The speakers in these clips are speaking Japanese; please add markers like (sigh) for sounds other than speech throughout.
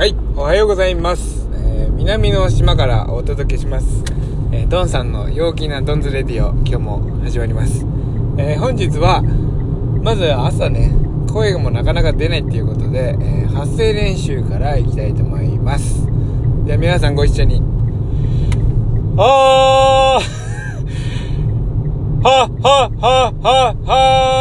はい、おはようございます。えー南の島からお届けします。えードンさんの陽気なドンズレディオ、今日も始まります。えー本日は、まず朝ね、声もなかなか出ないっていうことで、えー発声練習からいきたいと思います。では皆さんご一緒に。あー (laughs) はっはっはっはっは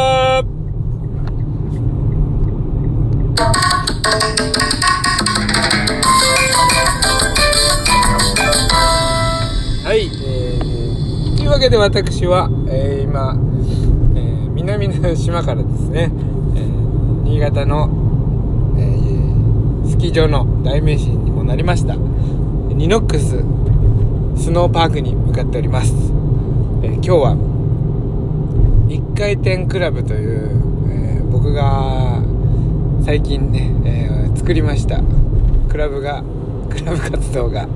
けで私は、えー今、えー南の島からですね、えー新潟の、えースキー場の代名詞にもなりましたニノックススノーパークに向かっております、えー今日は一回転クラブという、えー僕が最近ね、えー作りましたクラブがクラブ活動が、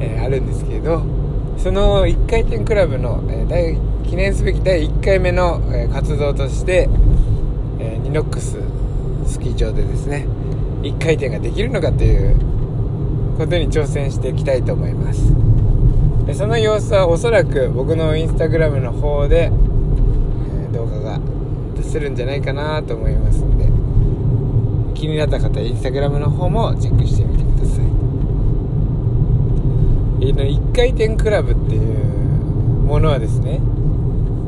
えーあるんですけれどその一回転クラブの、えー記念すべき第1回目の、えー活動として、えーニノックススキー場でですね1回転ができるのかということに挑戦していきたいと思います。でその様子はおそらく僕のインスタグラムの方で、え動画が出せるんじゃないかなと思いますんで気になった方インスタグラムの方もチェックしてみてください。の1回転クラブっていうものはですね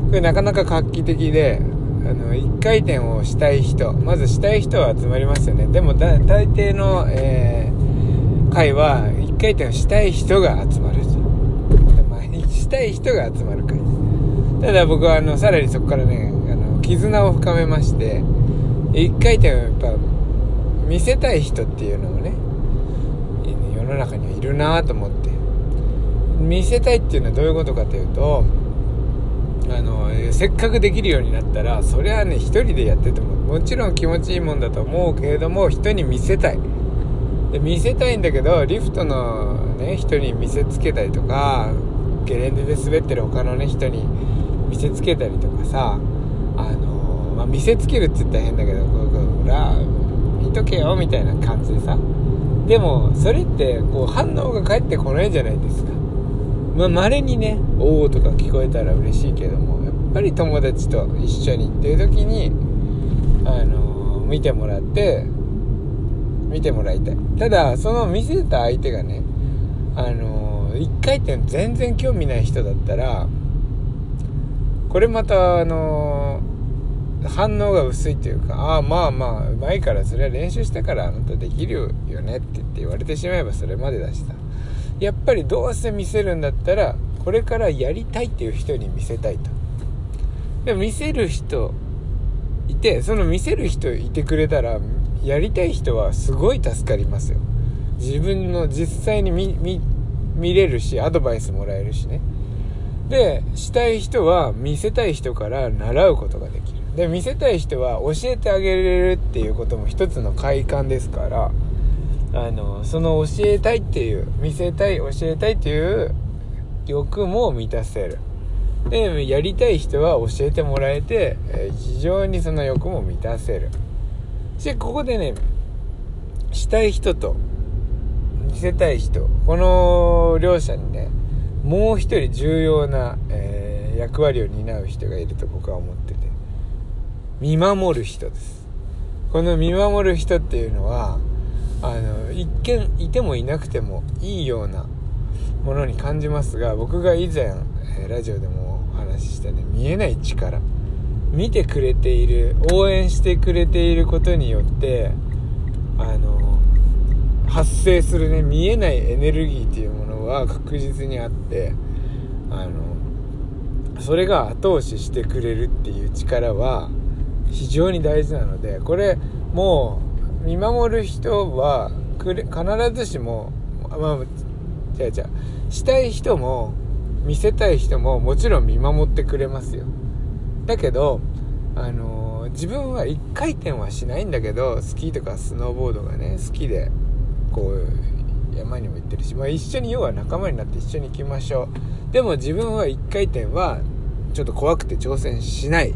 これなかなか画期的であの1回転をしたい人まずしたい人は集まりますよね。でも大抵の、えー会は1回転をしたい人が集まる。毎日したい人が集まる会。ただ僕はあのさらにそこからねあの絆を深めまして1回転をやっぱ見せたい人っていうのもね世の中にはいるなと思って見せたいっていうのはどういうことかというとあのせっかくできるようになったらそれはね一人でやっててももちろん気持ちいいもんだと思うけれども人に見せたい。で見せたいんだけどリフトのね人に見せつけたりとかゲレンデで滑ってる他のね人に見せつけたりとかさあの、まあ、見せつけるって言ったら変だけどこうこう裏見とけよみたいな感じでさ。でもそれってこう反応が返ってこないじゃないですか。まあ稀にね「おお」とか聞こえたら嬉しいけどもやっぱり友達と一緒にっていう時にあの見てもらって見てもらいたい。ただその見せた相手がねあの一回転全然興味ない人だったらこれまたあの反応が薄いっていうかああまあまあうまいからそれは練習したからあなたできるよねって言って言われてしまえばそれまでだしさ。やっぱりどうせ見せるんだったらこれからやりたいっていう人に見せたいと。でも見せる人いてその見せる人いてくれたらやりたい人はすごい助かりますよ。自分の実際に見れるしアドバイスもらえるしね。でしたい人は見せたい人から習うことができる。で見せたい人は教えてあげれるっていうことも一つの快感ですからあのその教えたいっていう見せたい教えたいっていう欲も満たせる。でやりたい人は教えてもらえてえ非常にその欲も満たせる。でここでねしたい人と見せたい人この両者にねもう一人重要な、えー役割を担う人がいると僕は思ってて。見守る人です。この見守る人っていうのはあの一見いてもいなくてもいいようなものに感じますが僕が以前、ラジオでもお話ししたね見えない力見てくれている応援してくれていることによってあの発生するね見えないエネルギーっていうものは確実にあってあのそれが後押ししてくれるっていう力は非常に大事なのでこれもう見守る人はくれ必ずしもまあじゃあじゃあしたい人も見せたい人ももちろん見守ってくれますよ。だけどあの自分は1回転はしないんだけどスキーとかスノーボードがね好きでこう山にも行ってるし、まあ、一緒に要は仲間になって一緒に行きましょう。でも自分は1回転はちょっと怖くて挑戦しない。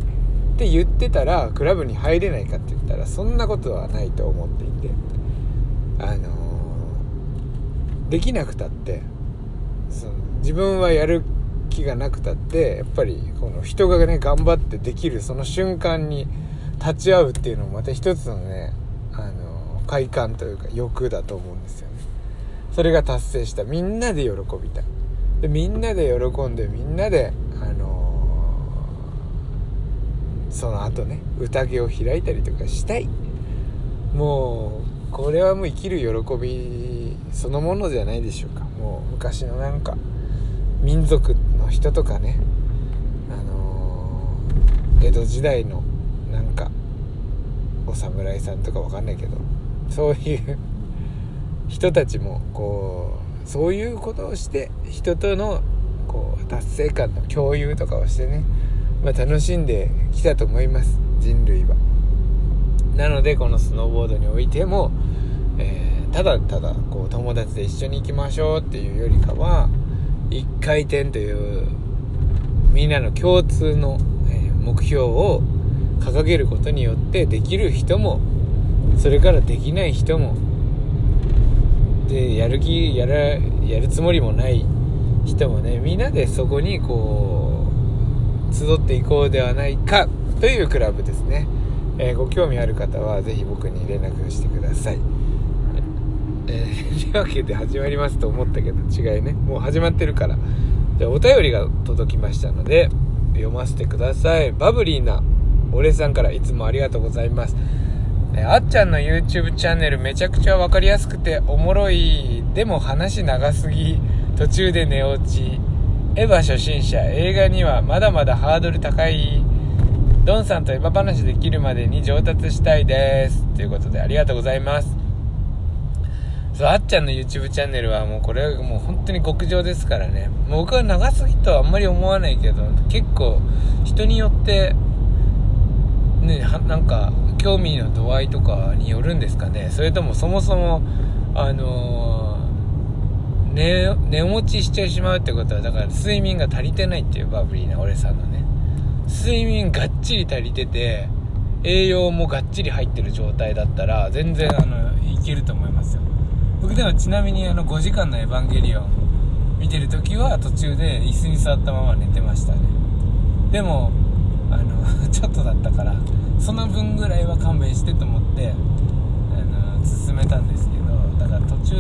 って言ってたらクラブに入れないかって言ったらそんなことはないと思っていて。あのできなくたってその自分はやる気がなくたってやっぱりこの人がね頑張ってできるその瞬間に立ち会うっていうのもまた一つのねあの快感というか欲だと思うんですよね。それが達成した。みんなで喜びたい。でみんなで喜んでみんなであのー、その後ね宴を開いたりとかしたい。もうこれはもう生きる喜びそのものじゃないでしょうか。もう昔のなんか民族の人とかねあのー、江戸時代のなんかお侍さんとかわかんないけどそういう人たちもこうそういうことをして人とのこう達成感の共有とかをしてね、まあ、楽しんできたと思います。人類は。なのでこのスノーボードにおいても、えー、ただただこう友達で一緒に行きましょうっていうよりかは1回転というみんなの共通の目標を掲げることによってできる人もそれからできない人もでやる気やらやるつもりもない人もねみんなでそこにこう集っていこうではないかというクラブですね、えー、ご興味ある方は是非僕に連絡してください。えー、(laughs) というわけで始まりますと思ったけど違いね。もう始まってるから。じゃあお便りが届きましたので読ませてください。バブリーな俺さんからいつもありがとうございます。えあっちゃんの YouTube チャンネルめちゃくちゃ分かりやすくておもろい。でも話長すぎ。途中で寝落ち。エヴァ初心者映画にはまだまだハードル高いドンさんとエヴァ話できるまでに上達したいです。ということでありがとうございます。そうあっちゃんの YouTube チャンネルはもうこれはもう本当に極上ですからね。もう僕は長すぎとはあんまり思わないけど結構人によってねなんか興味の度合いとかによるんですかね。それともそもそもあのー、寝寝落ちしてしまうってことはだから睡眠が足りてないっていうバブリーな俺さんのね。睡眠がっちり足りてて栄養もがっちり入ってる状態だったら全然あのいけると思いますよ。僕でもちなみにあの5時間の「エヴァンゲリオン」見てる時は途中で椅子に座ったまま寝てましたね。でもあの (laughs) ちょっとだったからその分ぐらいは勘弁してと思ってあの進めたんですけどだから途中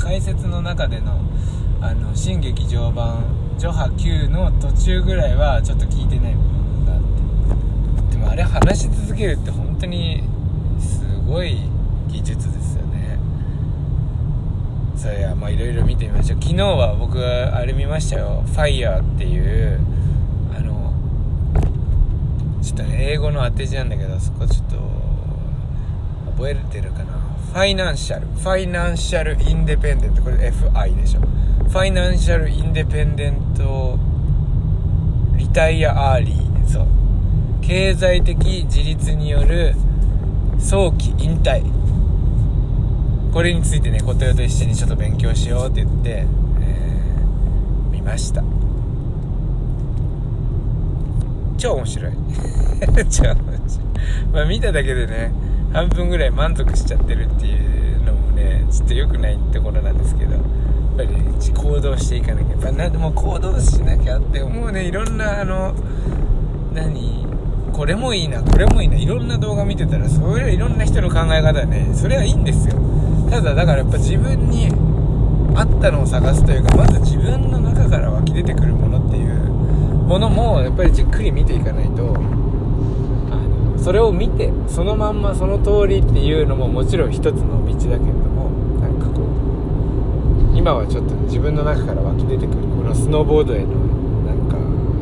解説の中でのあの新劇場版「ジョハ Q」の途中ぐらいはちょっと聞いてない部分があって。でもあれ話し続けるって本当にすごい技術ですよね。それはまあいろいろ見てみましょう。昨日は僕はあれ見ましたよ「ファイヤーっていうあのちょっと英語の当て字なんだけどそこちょっと覚えてるかな？ファイナンシャル。ファイナンシャルインデペンデント。これ FI でしょ。ファイナンシャルインデペンデント。リタイアアーリー。そう。経済的自立による。早期引退。これについてね琴代と一緒にちょっと勉強しようって言って、えー、見ました。超面白い。(laughs) 超面白い。まあ見ただけでね半分ぐらい満足しちゃってるっていうのもねちょっと良くないところなんですけどやっぱり、行動していかなきゃ。やっぱ何でも行動しなきゃって思うね。いろんなあの何これもいいなこれもいいないろんな動画見てたらそれはいろんな人の考え方ねそれはいいんですよ。ただだからやっぱ自分に合ったのを探すというかまず自分の中から湧き出てくるものっていうものもやっぱりじっくり見ていかないとそれを見てそのまんまその通りっていうのももちろん一つの道だけれどもなんかこう今はちょっと自分の中から湧き出てくるこのスノーボードへのなんか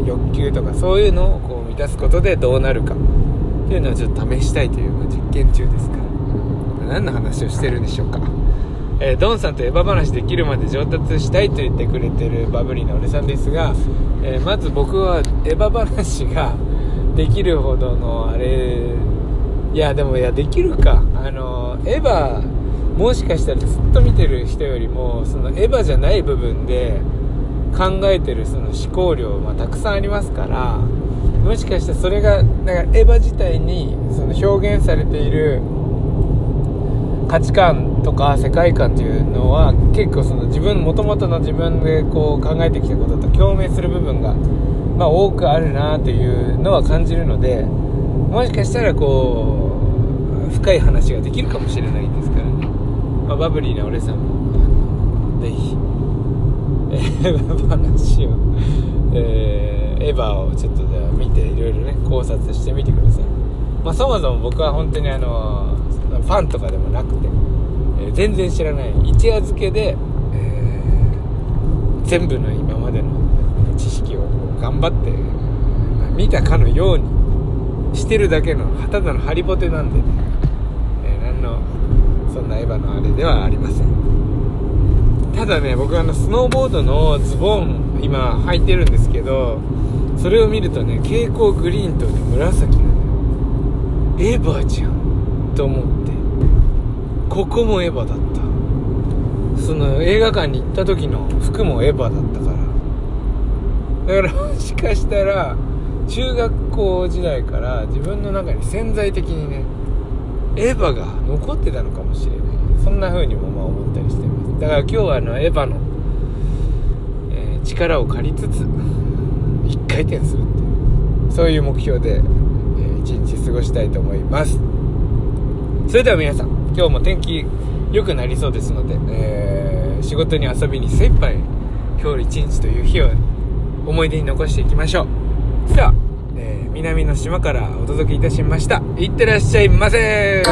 欲求とかそういうのをこう満たすことでどうなるかっていうのをちょっと試したいという、ま、実験中ですから。何の話をしてるんでしょうか。えー、ドンさんとエヴァ話できるまで上達したいと言ってくれてるバブリーな俺さんですが、えー、まず僕はエヴァ話ができるほどのあれいやでもいやできるか。あのエヴァもしかしたらずっと見てる人よりもそのエヴァじゃない部分で考えてるその思考量はたくさんありますからもしかしてそれがだからエヴァ自体にその表現されている価値観とか世界観っていうのは結構その自分元々の自分でこう考えてきたことと共鳴する部分が、まあ、多くあるなというのは感じるのでもしかしたらこう深い話ができるかもしれないんですから。ね、まあ、バブリーな俺さんもぜひエヴァ話を、えー、エヴァをちょっとじゃあ見ていろいろね考察してみてください、まあ、そもそも僕は本当にあのファンとかでもなくて、えー、全然知らない一夜漬けで、えー、全部の今までの頑張って、ま、見たかのようにしてるだけのただのハリボテなんでね、えー、何のそんなエヴァのあれではありません。ただね僕あのスノーボードのズボン今履いてるんですけどそれを見るとね蛍光グリーンと、ね、紫なのエヴァじゃんと思って。ここもエヴァだった。その映画館に行った時の服もエヴァだったから。だからもしかしたら中学校時代から自分の中に潜在的にねエヴァが残ってたのかもしれない。そんな風にもまあ思ったりしてます。だから今日はあのエヴァの、えー、力を借りつつ1回転するっていうそういう目標で、えー、一日過ごしたいと思います。それでは皆さん今日も天気良くなりそうですので、えー、仕事に遊びに精一杯今日一日という日を思い出に残していきましょう。さあ、えー、南の島からお届けいたしました。いってらっしゃいませ。